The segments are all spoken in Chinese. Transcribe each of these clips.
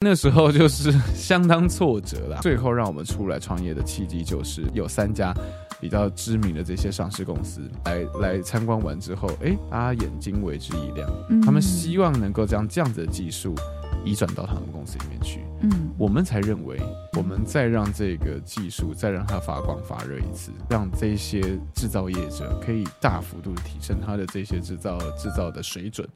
那时候就是 相当挫折啦。最后让我们出来创业的契机，就是有三家比较知名的这些上市公司来来参观完之后，哎，大家眼睛为之一亮，他们希望能够将这样子的技术移转到他们公司里面去。嗯，我们才认为，我们再让这个技术再让它发光发热一次，让这些制造业者可以大幅度提升它的这些制造制造的水准。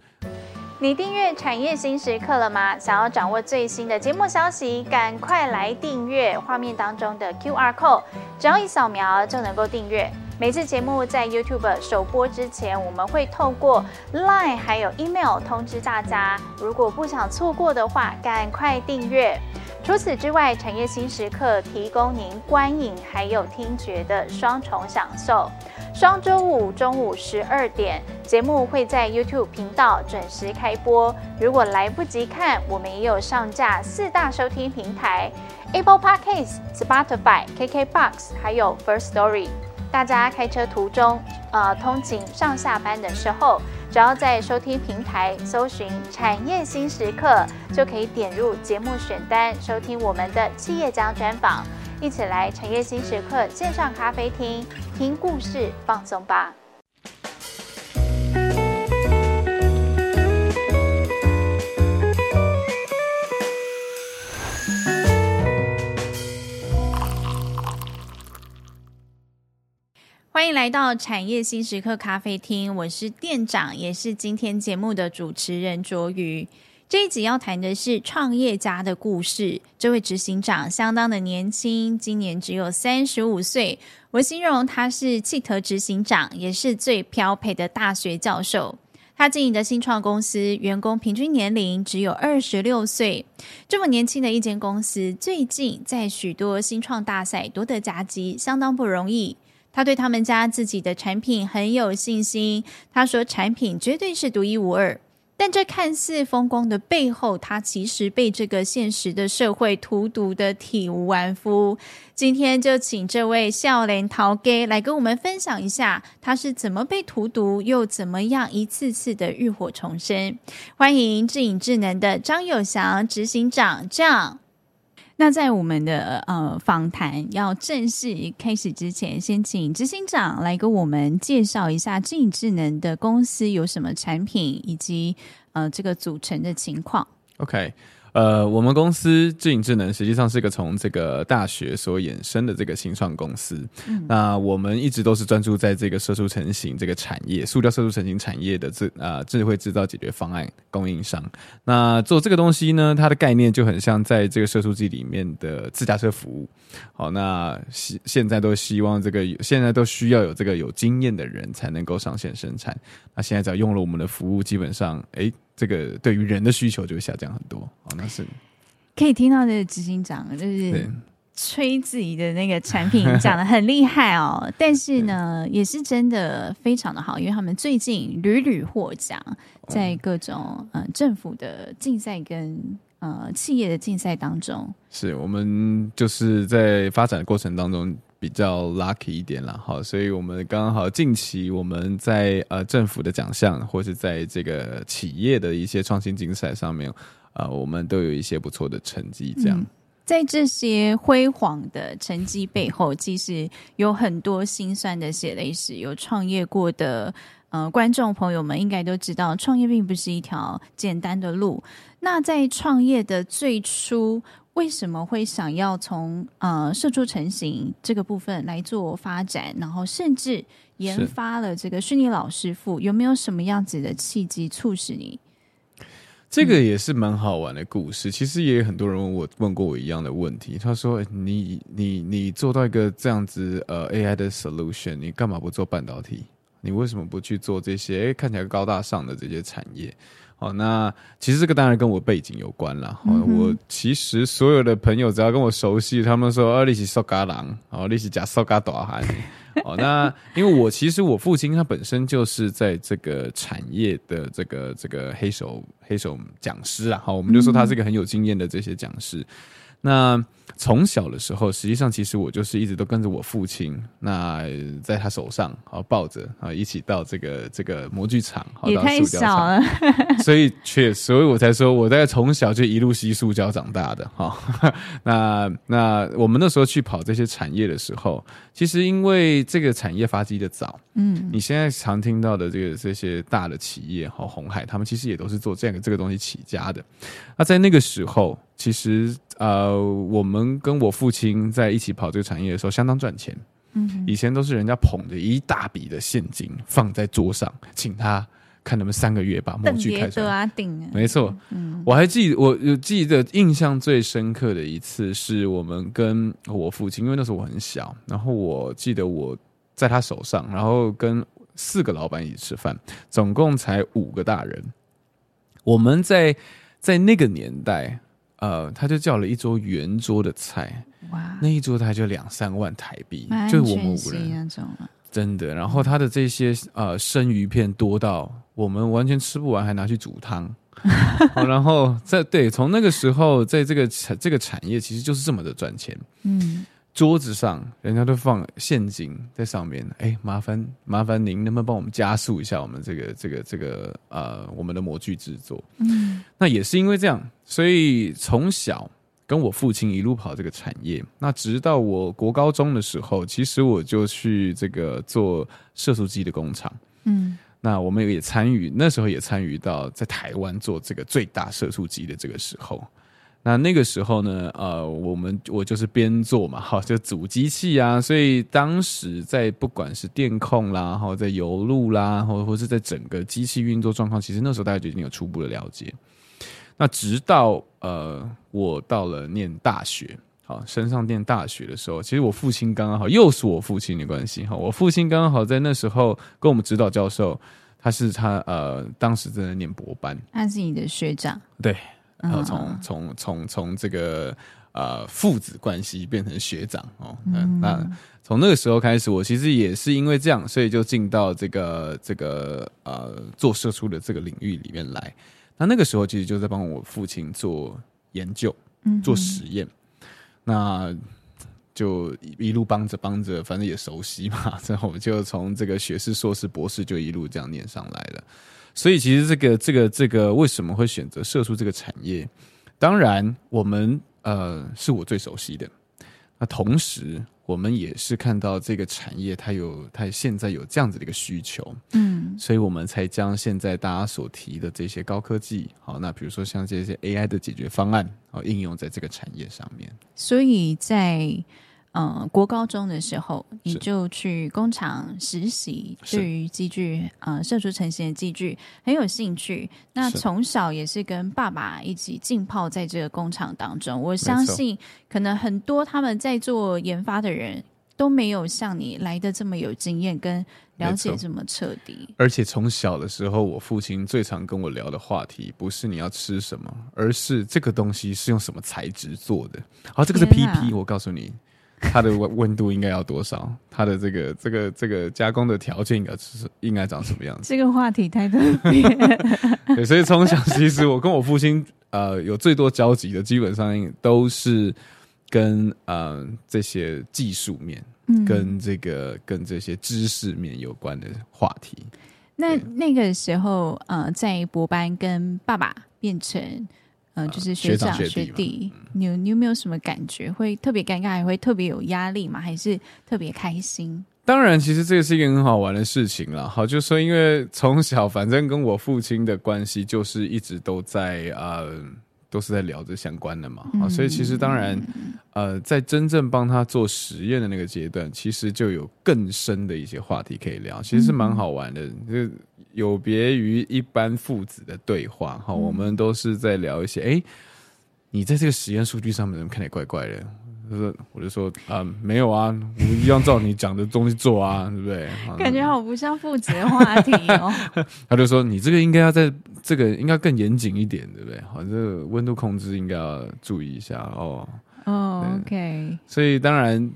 你订阅产业新时刻了吗？想要掌握最新的节目消息，赶快来订阅画面当中的 QR code，只要一扫描就能够订阅。每次节目在 YouTube 首播之前，我们会透过 Line 还有 Email 通知大家。如果不想错过的话，赶快订阅。除此之外，产业新时刻提供您观影还有听觉的双重享受。双周五中午十二点，节目会在 YouTube 频道准时开播。如果来不及看，我们也有上架四大收听平台：Apple Podcasts、Spotify、KKBox，还有 First Story。大家开车途中、呃通勤上下班的时候，只要在收听平台搜寻“产业新时刻”，就可以点入节目选单，收听我们的企业家专访。一起来产业新时刻线上咖啡厅，听故事放松吧。欢迎来到产业新时刻咖啡厅，我是店长，也是今天节目的主持人卓瑜。这一集要谈的是创业家的故事。这位执行长相当的年轻，今年只有三十五岁。我形容他是企鹅执行长，也是最漂配的大学教授。他经营的新创公司，员工平均年龄只有二十六岁。这么年轻的一间公司，最近在许多新创大赛夺得佳绩，相当不容易。他对他们家自己的产品很有信心，他说产品绝对是独一无二。但这看似风光的背后，他其实被这个现实的社会荼毒得体无完肤。今天就请这位少年头家来跟我们分享一下，他是怎么被荼毒，又怎么样一次次的浴火重生。欢迎智影智能的张友祥执行长，这样。那在我们的呃访谈要正式开始之前，先请执行长来给我们介绍一下智影智能的公司有什么产品，以及呃这个组成的情况。OK。呃，我们公司智影智能实际上是一个从这个大学所衍生的这个新创公司。嗯、那我们一直都是专注在这个射出成型这个产业，塑料射出成型产业的智啊、呃、智慧制造解决方案供应商。那做这个东西呢，它的概念就很像在这个射出机里面的自驾车服务。好，那现现在都希望这个现在都需要有这个有经验的人才能够上线生产。那现在只要用了我们的服务，基本上哎。这个对于人的需求就会下降很多，哦，那是。可以听到这个执行长就是吹自己的那个产品讲的很厉害哦，但是呢，也是真的非常的好，因为他们最近屡屡获奖，在各种嗯、呃、政府的竞赛跟呃企业的竞赛当中，是我们就是在发展的过程当中。比较 lucky 一点啦，好，所以我们刚好近期我们在呃政府的奖项，或是在这个企业的一些创新竞赛上面，呃，我们都有一些不错的成绩。这样，嗯，在这些辉煌的成绩背后，其实有很多辛酸的血泪史。有创业过的呃观众朋友们应该都知道，创业并不是一条简单的路。那在创业的最初，为什么会想要从呃射出成型这个部分来做发展，然后甚至研发了这个虚拟老师傅？有没有什么样子的契机促使你？这个也是蛮好玩的故事。其实也有很多人问我问过我一样的问题。他说：“你你你做到一个这样子呃 AI 的 solution，你干嘛不做半导体？你为什么不去做这些诶看起来高大上的这些产业？”哦，那其实这个当然跟我背景有关了。哦，我其实所有的朋友只要跟我熟悉，他们说啊，你是塑胶人，哦，你是假塑胶大汉。哦，那因为我其实我父亲他本身就是在这个产业的这个这个黑手黑手讲师啊。好，我们就说他是一个很有经验的这些讲师。那。从小的时候，实际上其实我就是一直都跟着我父亲，那在他手上，好抱着啊，一起到这个这个模具厂，好到塑胶厂，所以确，所以我才说我大概从小就一路吸塑胶长大的哈。那那我们那时候去跑这些产业的时候，其实因为这个产业发迹的早，嗯，你现在常听到的这个这些大的企业哈，红海他们其实也都是做这样的这个东西起家的。那在那个时候，其实。呃，我们跟我父亲在一起跑这个产业的时候，相当赚钱。嗯，以前都是人家捧着一大笔的现金放在桌上，请他看他们三个月把模具开出来。啊，没错。嗯，我还记得，我有记得印象最深刻的一次，是我们跟我父亲，因为那时候我很小，然后我记得我在他手上，然后跟四个老板一起吃饭，总共才五个大人。我们在在那个年代。呃，他就叫了一桌圆桌的菜，哇，那一桌他就两三万台币，就我们五人那种了，真的。然后他的这些呃生鱼片多到我们完全吃不完，还拿去煮汤。然后在对，从那个时候，在这个产这个产业其实就是这么的赚钱，嗯。桌子上，人家都放现金在上面。哎、欸，麻烦麻烦您能不能帮我们加速一下我们这个这个这个呃我们的模具制作？嗯，那也是因为这样，所以从小跟我父亲一路跑这个产业。那直到我国高中的时候，其实我就去这个做射速机的工厂。嗯，那我们也参与，那时候也参与到在台湾做这个最大射速机的这个时候。那那个时候呢，呃，我们我就是边做嘛，哈，就组机器啊，所以当时在不管是电控啦，哈，在油路啦，或或是在整个机器运作状况，其实那时候大家就已经有初步的了解。那直到呃，我到了念大学，好，升上念大学的时候，其实我父亲刚刚好，又是我父亲的关系，哈，我父亲刚刚好在那时候跟我们指导教授，他是他呃，当时正在念博班，他是你的学长，对。然后从从从从这个呃父子关系变成学长哦，嗯，那从那个时候开始，我其实也是因为这样，所以就进到这个这个呃做社畜的这个领域里面来。那那个时候其实就在帮我父亲做研究，做实验，嗯、那就一路帮着帮着，反正也熟悉嘛，然后我就从这个学士、硕士、博士就一路这样念上来了。所以其实这个这个这个为什么会选择射出这个产业？当然，我们呃是我最熟悉的。那同时，我们也是看到这个产业它有它现在有这样子的一个需求，嗯，所以我们才将现在大家所提的这些高科技，好，那比如说像这些 AI 的解决方案，好，应用在这个产业上面。所以在。嗯，国高中的时候，你就去工厂实习，对于机具，呃，射出成型的机具很有兴趣。那从小也是跟爸爸一起浸泡在这个工厂当中。我相信，可能很多他们在做研发的人都没有像你来的这么有经验，跟了解这么彻底。而且从小的时候，我父亲最常跟我聊的话题，不是你要吃什么，而是这个东西是用什么材质做的。好，这个是 PP，我告诉你。它的温温度应该要多少？它的这个这个这个加工的条件应该是应该长什么样子？这个话题太特别。对，所以从小其实我跟我父亲呃有最多交集的，基本上都是跟呃这些技术面、嗯、跟这个跟这些知识面有关的话题。那那个时候呃，在博班跟爸爸变成。嗯，就是学长学弟，你有你有没有什么感觉？会特别尴尬，还会特别有压力吗？还是特别开心？当然，其实这个是一个很好玩的事情啦。好，就说因为从小反正跟我父亲的关系就是一直都在呃，都是在聊着相关的嘛。好、嗯，所以其实当然呃，在真正帮他做实验的那个阶段，其实就有更深的一些话题可以聊，其实是蛮好玩的。就有别于一般父子的对话，哈，我们都是在聊一些，哎、欸，你在这个实验数据上面怎么看起来怪怪的？就是我就说，啊，没有啊，我一样照你讲的东西做啊，对不对？感觉好不像父子的话题哦。他就说，你这个应该要在这个应该更严谨一点，对不对？好，这个温度控制应该要注意一下哦。哦，OK。所以当然。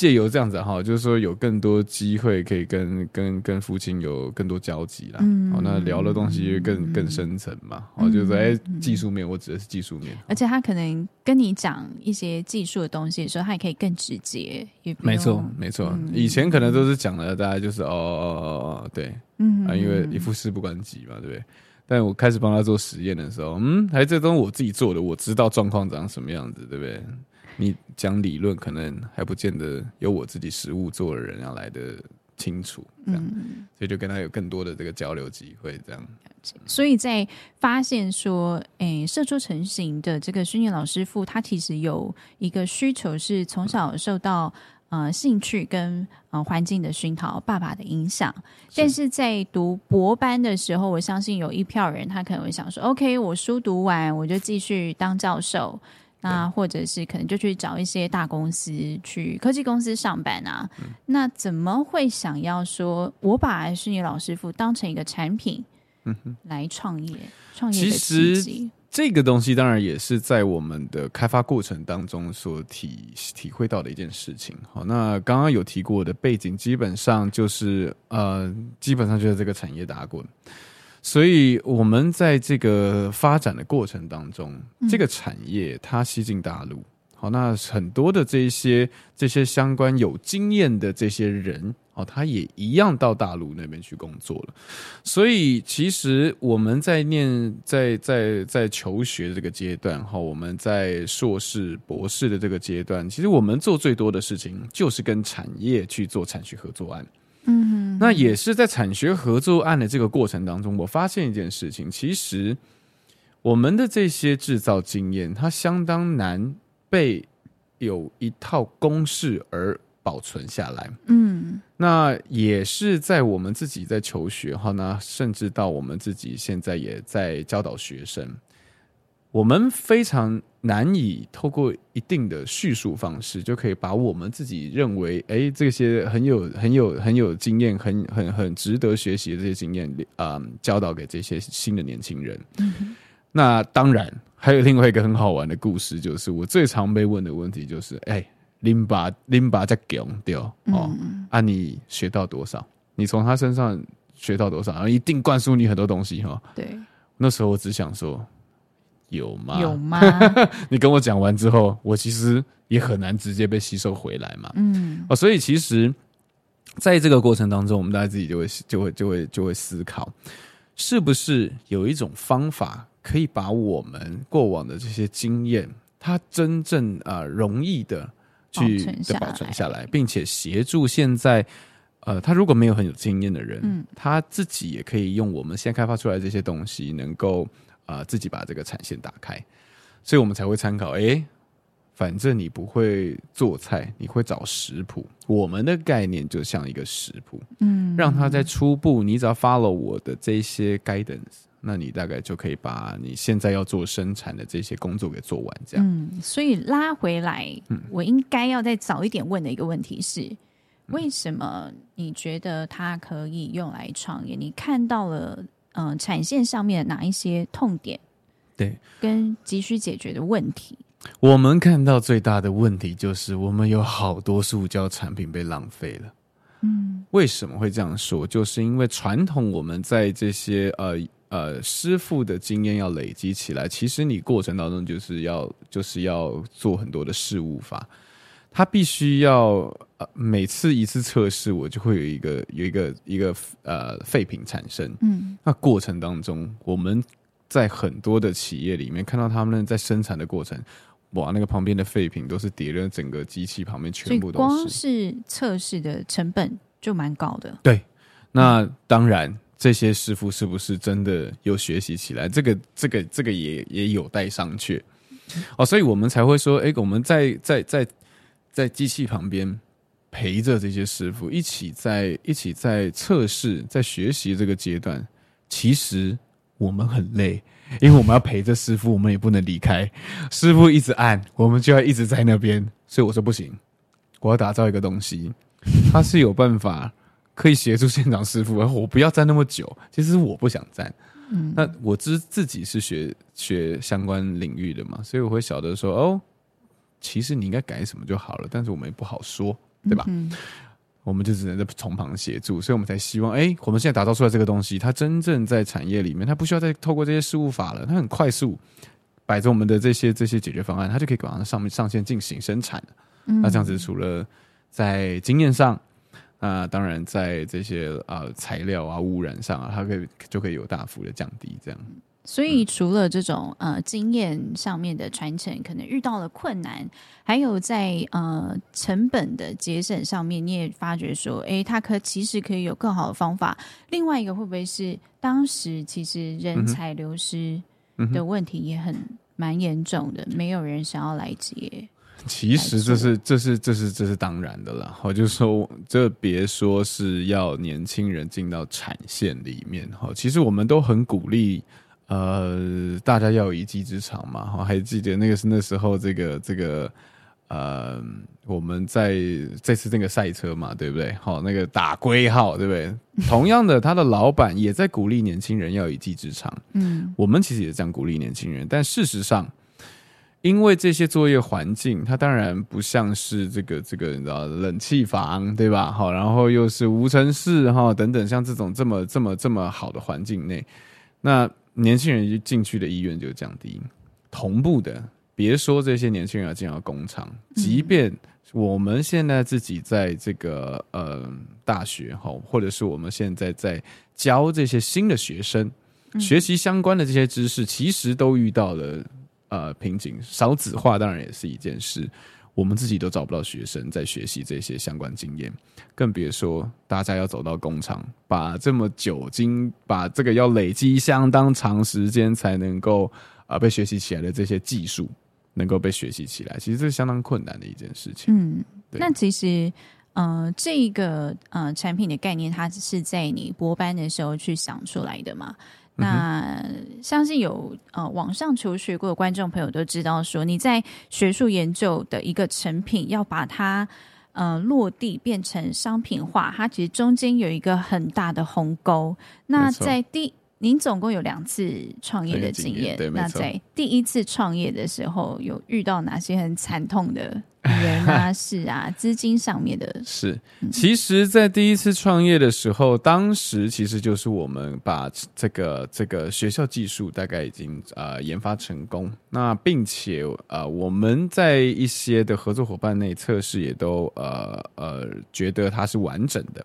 借由这样子哈，就是说有更多机会可以跟跟跟父亲有更多交集啦。嗯，好，那聊的东西更更深层嘛。好，就是说哎，技术面，我指的是技术面。而且他可能跟你讲一些技术的东西的时候，他也可以更直接。没错，没错。以前可能都是讲的，大家就是哦哦哦哦，对，嗯啊，因为一副事不关己嘛，对不对？但我开始帮他做实验的时候，嗯，还这东西我自己做的，我知道状况长什么样子，对不对？你讲理论，可能还不见得有我自己实务做的人要来的清楚，这样，嗯、所以就跟他有更多的这个交流机会，这样。所以在发现说，诶，射出成型的这个训练老师傅，他其实有一个需求，是从小受到呃兴趣跟呃环境的熏陶，爸爸的影响。但是在读博班的时候，我相信有一票人，他可能会想说，OK，我书读完，我就继续当教授。那或者是可能就去找一些大公司，去科技公司上班啊。嗯、那怎么会想要说我把虚拟老师傅当成一个产品，来创业？创、嗯、业？其实这个东西当然也是在我们的开发过程当中所体体会到的一件事情。好，那刚刚有提过的背景，基本上就是呃，基本上就是这个产业打滚。所以，我们在这个发展的过程当中，嗯、这个产业它吸进大陆，好，那很多的这些这些相关有经验的这些人，哦，他也一样到大陆那边去工作了。所以，其实我们在念在在在求学的这个阶段，哈，我们在硕士、博士的这个阶段，其实我们做最多的事情就是跟产业去做产学合作案。嗯，那也是在产学合作案的这个过程当中，我发现一件事情，其实我们的这些制造经验，它相当难被有一套公式而保存下来。嗯，那也是在我们自己在求学哈，那甚至到我们自己现在也在教导学生。我们非常难以透过一定的叙述方式，就可以把我们自己认为，哎，这些很有、很有、很有经验、很、很、很值得学习的这些经验，啊、呃，教导给这些新的年轻人。嗯、那当然，还有另外一个很好玩的故事，就是我最常被问的问题，就是，哎，林巴，林巴在讲掉哦，嗯、啊，你学到多少？你从他身上学到多少？然后一定灌输你很多东西哈。哦、对，那时候我只想说。有吗？有吗？你跟我讲完之后，我其实也很难直接被吸收回来嘛。嗯，哦，所以其实在这个过程当中，我们大家自己就会就会就会就会思考，是不是有一种方法可以把我们过往的这些经验，它真正啊、呃、容易的去的保存下来，并且协助现在呃他如果没有很有经验的人，嗯，他自己也可以用我们现在开发出来的这些东西，能够。啊、呃，自己把这个产线打开，所以我们才会参考。哎，反正你不会做菜，你会找食谱。我们的概念就像一个食谱，嗯，让他在初步，你只要 follow 我的这些 guidance，那你大概就可以把你现在要做生产的这些工作给做完。这样，嗯，所以拉回来，我应该要再早一点问的一个问题是：嗯、为什么你觉得它可以用来创业？你看到了？嗯、呃，产线上面哪一些痛点？对，跟急需解决的问题。我们看到最大的问题就是，我们有好多塑胶产品被浪费了。嗯，为什么会这样说？就是因为传统我们在这些呃呃师傅的经验要累积起来，其实你过程当中就是要就是要做很多的事务法。他必须要呃每次一次测试，我就会有一个有一个一个呃废品产生。嗯，那过程当中，我们在很多的企业里面看到他们在生产的过程，哇，那个旁边的废品都是叠了整个机器旁边全部都是。光是测试的成本就蛮高的。对，那当然这些师傅是不是真的有学习起来？这个这个这个也也有待商榷。哦，所以我们才会说，哎，我们在在在。在在机器旁边陪着这些师傅一起在一起在测试在学习这个阶段，其实我们很累，因为我们要陪着师傅，我们也不能离开。师傅一直按，我们就要一直在那边。所以我说不行，我要打造一个东西，它是有办法可以协助现场师傅，我不要站那么久。其实我不想站，嗯，那我知自己是学学相关领域的嘛，所以我会晓得说哦。其实你应该改什么就好了，但是我们也不好说。对吧？嗯、我们就只能在从旁协助，所以我们才希望，哎，我们现在打造出来这个东西，它真正在产业里面，它不需要再透过这些事务法了，它很快速摆着我们的这些这些解决方案，它就可以往上面上线进行生产。嗯、那这样子，除了在经验上，啊，当然在这些呃材料啊污染上啊，它可以就可以有大幅的降低，这样。所以，除了这种呃经验上面的传承，可能遇到了困难，还有在呃成本的节省上面，你也发觉说，哎，它可其实可以有更好的方法。另外一个会不会是当时其实人才流失的问题也很蛮严重的，没有人想要来接？其实这是这是这是这是当然的了。好就说，这别说是要年轻人进到产线里面哈，其实我们都很鼓励。呃，大家要有一技之长嘛，哈，还记得那个是那时候这个这个，呃，我们在这次那个赛车嘛，对不对？好，那个打龟号，对不对？同样的，他的老板也在鼓励年轻人要有一技之长。嗯，我们其实也这样鼓励年轻人，但事实上，因为这些作业环境，它当然不像是这个这个你知道冷气房，对吧？好，然后又是无尘室哈等等，像这种这么这么这么好的环境内，那。年轻人进去的意愿就降低，同步的，别说这些年轻人要进到工厂，即便我们现在自己在这个呃大学哈，或者是我们现在在教这些新的学生学习相关的这些知识，其实都遇到了呃瓶颈，少子化当然也是一件事。我们自己都找不到学生在学习这些相关经验，更别说大家要走到工厂，把这么久经，把这个要累积相当长时间才能够啊、呃、被学习起来的这些技术，能够被学习起来，其实这是相当困难的一件事情。嗯，对那其实呃，这个呃产品的概念，它是在你博班的时候去想出来的嘛？那相信有呃网上求学过的观众朋友都知道，说你在学术研究的一个成品，要把它呃落地变成商品化，它其实中间有一个很大的鸿沟。那在第您总共有两次创业的经验，对，那在第一次创业的时候，有遇到哪些很惨痛的？人啊，事啊，资金上面的是。其实，在第一次创业的时候，当时其实就是我们把这个这个学校技术大概已经呃研发成功，那并且呃我们在一些的合作伙伴内测试也都呃呃觉得它是完整的，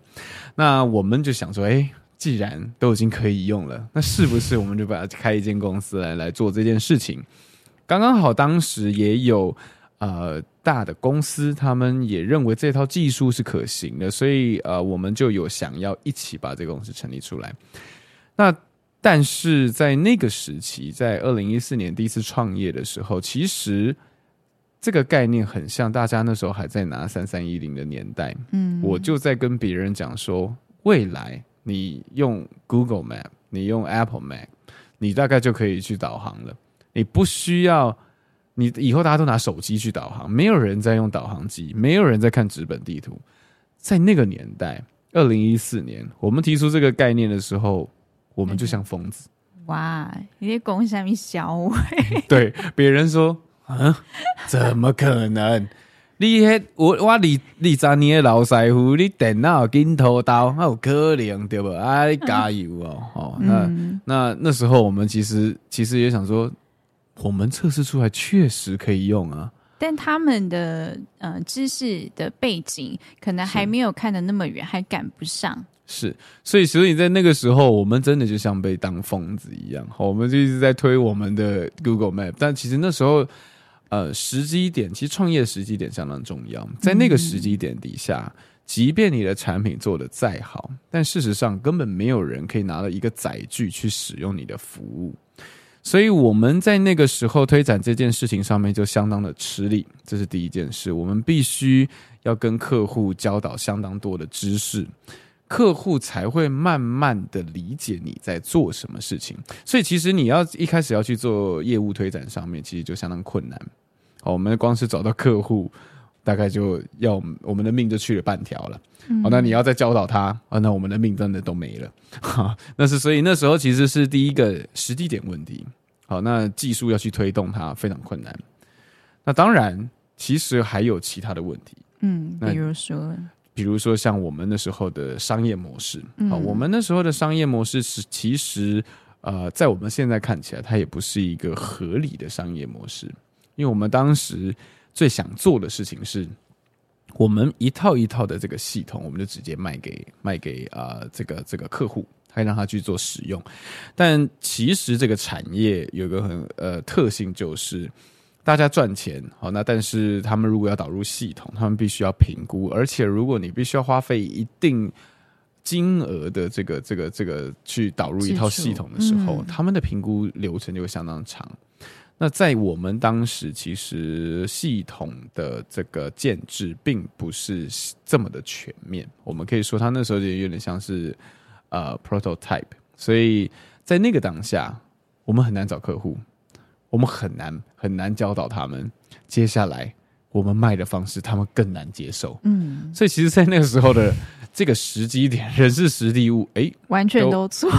那我们就想说，哎，既然都已经可以用了，那是不是我们就把它开一间公司来来做这件事情？刚刚好，当时也有。呃，大的公司他们也认为这套技术是可行的，所以呃，我们就有想要一起把这个公司成立出来。那但是在那个时期，在二零一四年第一次创业的时候，其实这个概念很像大家那时候还在拿三三一零的年代。嗯，我就在跟别人讲说，未来你用 Google Map，你用 Apple Map，你大概就可以去导航了，你不需要。你以后大家都拿手机去导航，没有人在用导航机，没有人在看纸本地图。在那个年代，二零一四年，我们提出这个概念的时候，我们就像疯子。哇，你在讲什么小伟？对，别人说，嗯，怎么可能？你迄我我二二十年的老师傅，你电脑镜头刀，还有可能对不？哎、啊，加油哦！哦，那那那时候我们其实其实也想说。我们测试出来确实可以用啊，但他们的呃知识的背景可能还没有看得那么远，还赶不上。是，所以所以在那个时候，我们真的就像被当疯子一样，我们就一直在推我们的 Google Map。但其实那时候，呃，时机点其实创业时机点相当重要，在那个时机点底下，嗯、即便你的产品做得再好，但事实上根本没有人可以拿到一个载具去使用你的服务。所以我们在那个时候推展这件事情上面就相当的吃力，这是第一件事。我们必须要跟客户教导相当多的知识，客户才会慢慢的理解你在做什么事情。所以其实你要一开始要去做业务推展上面，其实就相当困难。哦，我们光是找到客户。大概就要我们的命就去了半条了，嗯、哦，那你要再教导他啊，那我们的命真的都没了，哈，那是所以那时候其实是第一个时机点问题，好，那技术要去推动它非常困难，那当然其实还有其他的问题，嗯，比如说，比如说像我们那时候的商业模式，啊、嗯，我们那时候的商业模式是其实呃，在我们现在看起来，它也不是一个合理的商业模式，因为我们当时最想做的事情是，我们一套一套的这个系统，我们就直接卖给卖给啊、呃、这个这个客户。还让他去做使用，但其实这个产业有个很呃特性，就是大家赚钱好，那但是他们如果要导入系统，他们必须要评估，而且如果你必须要花费一定金额的这个这个这个去导入一套系统的时候，嗯、他们的评估流程就会相当长。那在我们当时，其实系统的这个建制并不是这么的全面，我们可以说，他那时候就有点像是。呃、uh，prototype，所以在那个当下，我们很难找客户，我们很难很难教导他们。接下来我们卖的方式，他们更难接受。嗯，所以其实，在那个时候的这个时机点，人是实地物，哎，完全都错。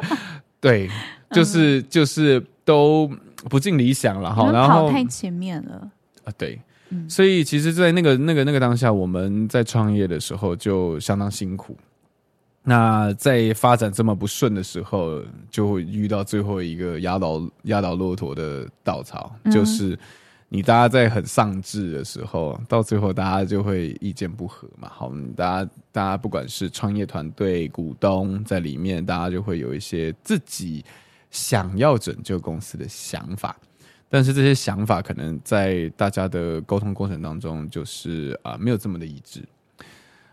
对，就是就是都不尽理想了哈。然后太前面了啊，对，嗯、所以其实，在那个那个那个当下，我们在创业的时候就相当辛苦。那在发展这么不顺的时候，就会遇到最后一个压倒压倒骆驼的稻草，嗯，就是你大家在很丧志的时候，到最后大家就会意见不合嘛。好，大家大家不管是创业团队、股东在里面，大家就会有一些自己想要拯救公司的想法，但是这些想法可能在大家的沟通过程当中，就是啊，没有这么的一致。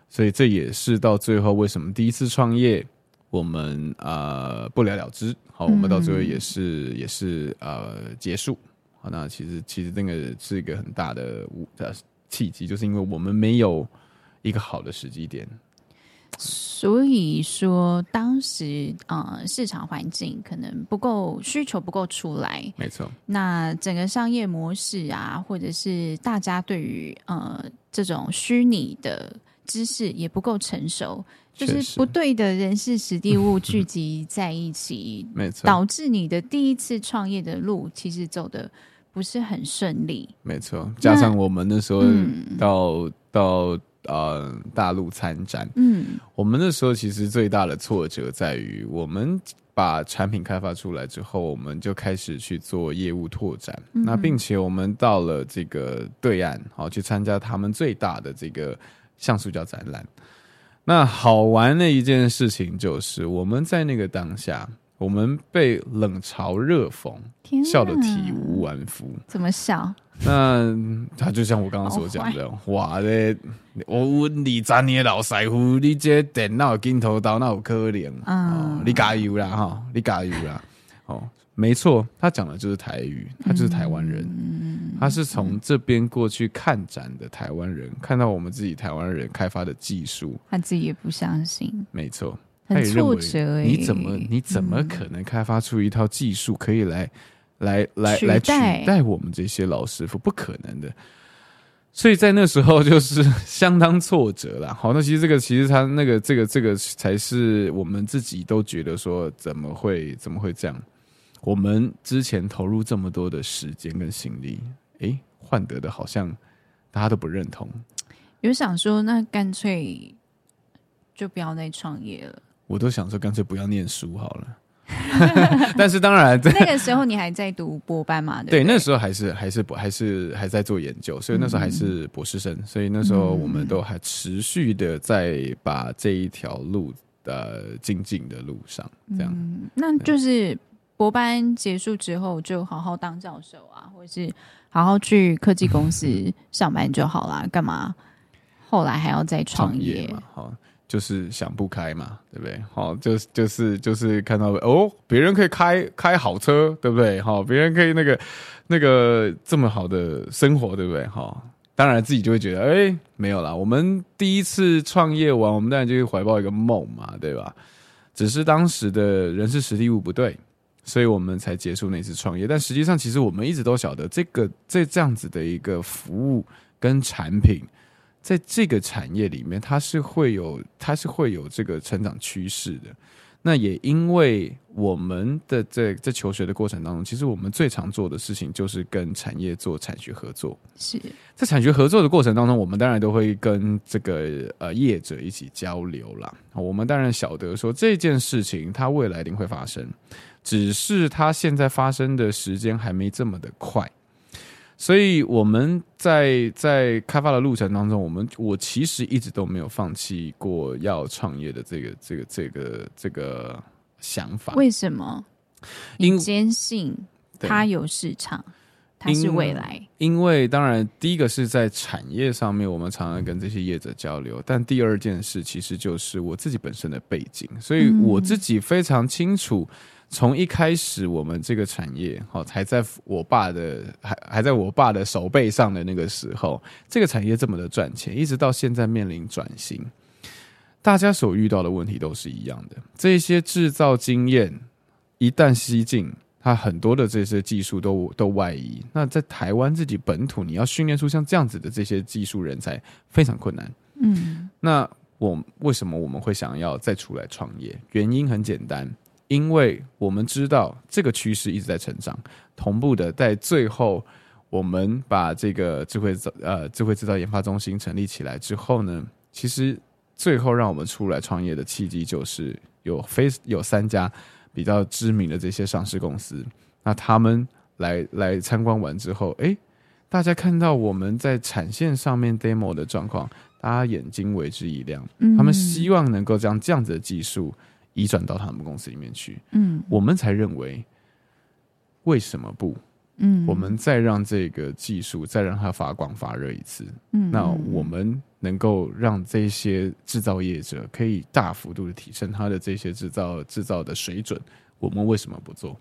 所以这也是到最后为什么第一次创业我们呃不了了之，好，我们到最后也是、嗯、也是呃结束。好，那其实其实这个是一个很大的呃契机，就是因为我们没有一个好的时机点。所以说当时呃市场环境可能不够，需求不够出来，没错。那整个商业模式啊，或者是大家对于呃这种虚拟的。知识也不够成熟，就是不对的人事实地物聚 集在一起，没错，导致你的第一次创业的路其实走的不是很顺利。没错，加上我们那时候到、嗯、到呃大陆参展，嗯，我们那时候其实最大的挫折在于，我们把产品开发出来之后，我们就开始去做业务拓展，嗯、那并且我们到了这个对岸，好去参加他们最大的这个。像素胶展览，那好玩的一件事情就是我们在那个当下，我们被冷嘲热讽，笑得体无完肤。怎么笑？那他就像我刚刚所讲的，哇嘞！我问你，咱你老师傅，你这电脑镜头刀那有可能？嗯，哦、你加油啦哈！你加油啦！哦。没错，他讲的就是台语，他就是台湾人，嗯、他是从这边过去看展的台湾人，看到我们自己台湾人开发的技术，他自己也不相信。没错，很挫折。你怎么你怎么可能开发出一套技术可以来、嗯、来来来取代我们这些老师傅？不可能的。所以在那时候就是 相当挫折啦。好，那其实这个其实他那个这个这个才是我们自己都觉得说怎么会怎么会这样。我们之前投入这么多的时间跟心力，诶，换得的好像大家都不认同。有想说，那干脆就不要再创业了。我都想说，干脆不要念书好了。但是当然，那个时候你还在读博班嘛？对，对，对，那时候还是还是还是还在做研究，所以那时候还是博士生，嗯、所以那时候我们都还持续的在把这一条路的精进的路上，这样。嗯、那就是。博班结束之后，就好好当教授啊，或者是好好去科技公司 上班就好啦。干嘛？后来还要再创业，嘛？好，就是想不开嘛，对不对？好，就是就是就是看到哦，别人可以开开好车，对不对？好，别人可以那个那个这么好的生活，对不对？好，当然自己就会觉得，哎，没有啦。我们第一次创业完，我们当然就会怀抱一个梦嘛，对吧？只是当时的人事实力物不对。所以我们才结束那次创业，但实际上，其实我们一直都晓得，这个这这样子的一个服务跟产品，在这个产业里面，它是会有它是会有这个成长趋势的。那也因为我们的在在求学的过程当中，其实我们最常做的事情就是跟产业做产学合作。是在产学合作的过程当中，我们当然都会跟这个呃业者一起交流啦。我们当然晓得说这件事情它未来一定会发生，只是它现在发生的时间还没这么的快。所以我们在在开发的路程当中，我们我其实一直都没有放弃过要创业的这个这个这个这个想法。为什么？因坚信它有市场，它是未来。因，因为当然，第一个是在产业上面，我们常常跟这些业者交流。但第二件事，其实就是我自己本身的背景，所以我自己非常清楚。从一开始，我们这个产业哦，还在我爸的还还在我爸的手背上的那个时候，这个产业这么的赚钱，一直到现在面临转型，大家所遇到的问题都是一样的。这些制造经验一旦西进，它很多的这些技术都都外移。那在台湾自己本土，你要训练出像这样子的这些技术人才，非常困难。嗯，那我为什么我们会想要再出来创业？原因很简单。因为我们知道这个趋势一直在成长，同步的在最后，我们把这个智慧呃智慧制造研发中心成立起来之后呢，其实最后让我们出来创业的契机就是有非有三家比较知名的这些上市公司，那他们来来参观完之后，诶，大家看到我们在产线上面 demo 的状况，大家眼睛为之一亮，他们希望能够将这样子的技术。移转到他们公司里面去，嗯，我们才认为为什么不？嗯，我们再让这个技术再让它发光发热一次，嗯，那我们能够让这些制造业者可以大幅度的提升他的这些制造制造的水准，我们为什么不做？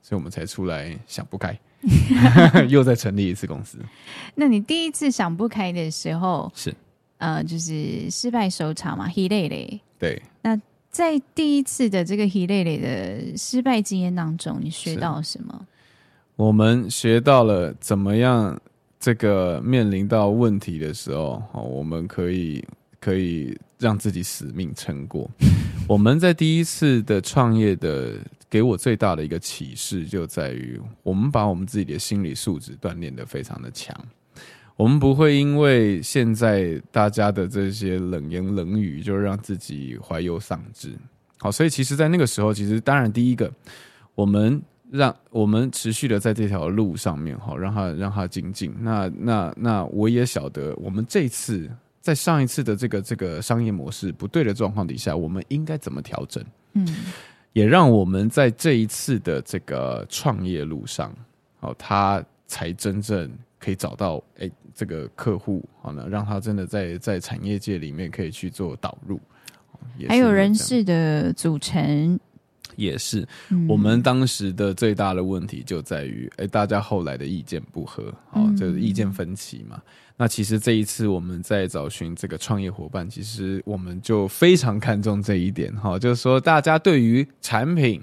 所以我们才出来想不开，又再成立一次公司。那你第一次想不开的时候是呃，就是失败收场嘛？一类类，对，那。在第一次的这个 h e l e 的失败经验当中，你学到了什么？我们学到了怎么样这个面临到问题的时候，我们可以可以让自己死命撑过。我们在第一次的创业的给我最大的一个启示，就在于我们把我们自己的心理素质锻炼得非常的强。我们不会因为现在大家的这些冷言冷语，就让自己怀忧丧志。好，所以其实，在那个时候，其实当然第一个，我们让我们持续的在这条路上面，哈，让它让它精进。那那那，我也晓得，我们这次在上一次的这个这个商业模式不对的状况底下，我们应该怎么调整？嗯，也让我们在这一次的这个创业路上，好，他才真正。可以找到哎、欸，这个客户好呢，让他真的在在产业界里面可以去做导入，还有人事的组成也是。我们当时的最大的问题就在于，哎、欸，大家后来的意见不合，哦，就是意见分歧嘛。那其实这一次我们在找寻这个创业伙伴，其实我们就非常看重这一点哈，就是说大家对于产品、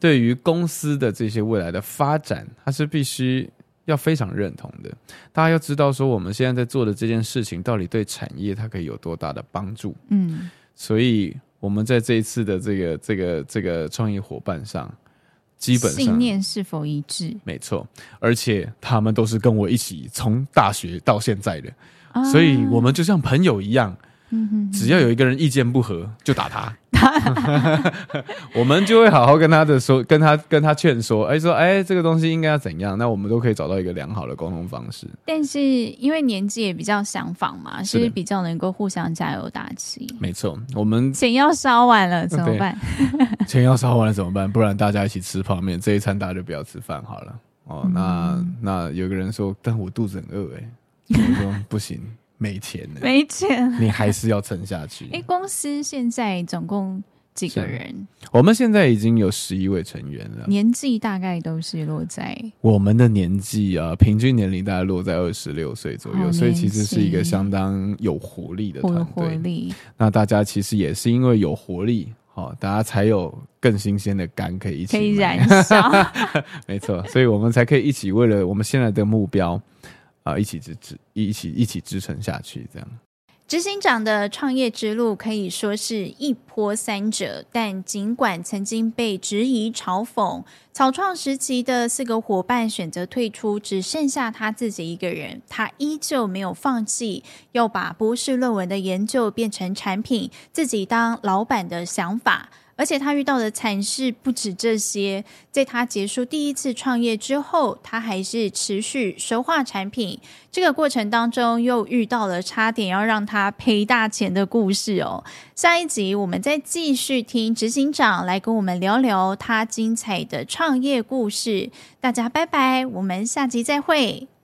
对于公司的这些未来的发展，它是必须。要非常认同的，大家要知道说我们现在在做的这件事情到底对产业它可以有多大的帮助。嗯，所以我们在这一次的这个这个这个创业伙伴上，基本上信念是否一致？没错，而且他们都是跟我一起从大学到现在的，所以我们就像朋友一样。嗯哼只要有一个人意见不合，就打他。我们就会好好跟他的说，跟他跟他劝说，哎，说哎，这个东西应该要怎样？那我们都可以找到一个良好的沟通方式。但是因为年纪也比较相仿嘛，是比较能够互相加油打气。没错，我们钱要烧完了怎么办？钱要烧完了怎么办？不然大家一起吃泡面，这一餐大家就不要吃饭好了。哦，那、嗯、那有个人说，但我肚子很饿哎，我说 不行。没钱了，没钱，你还是要撑下去。哎，公司现在总共几个人？我们现在已经有十一位成员了，年纪大概都是落在我们的年纪啊，平均年龄大概落在二十六岁左右，所以其实是一个相当有活力的团队。活力。那大家其实也是因为有活力，好，大家才有更新鲜的肝可以一起可以燃烧。没错，所以我们才可以一起为了我们现在的目标。啊，一起支持，一起一起支撑下去，这样。执行长的创业之路可以说是一波三折，但尽管曾经被质疑嘲讽，草创时期的四个伙伴选择退出，只剩下他自己一个人，他依旧没有放弃，要把博士论文的研究变成产品，自己当老板的想法。而且他遇到的惨事不止这些，在他结束第一次创业之后，他还是持续熟化产品。这个过程当中，又遇到了差点要让他赔大钱的故事哦。下一集我们再继续听执行长来跟我们聊聊他精彩的创业故事。大家拜拜，我们下集再会。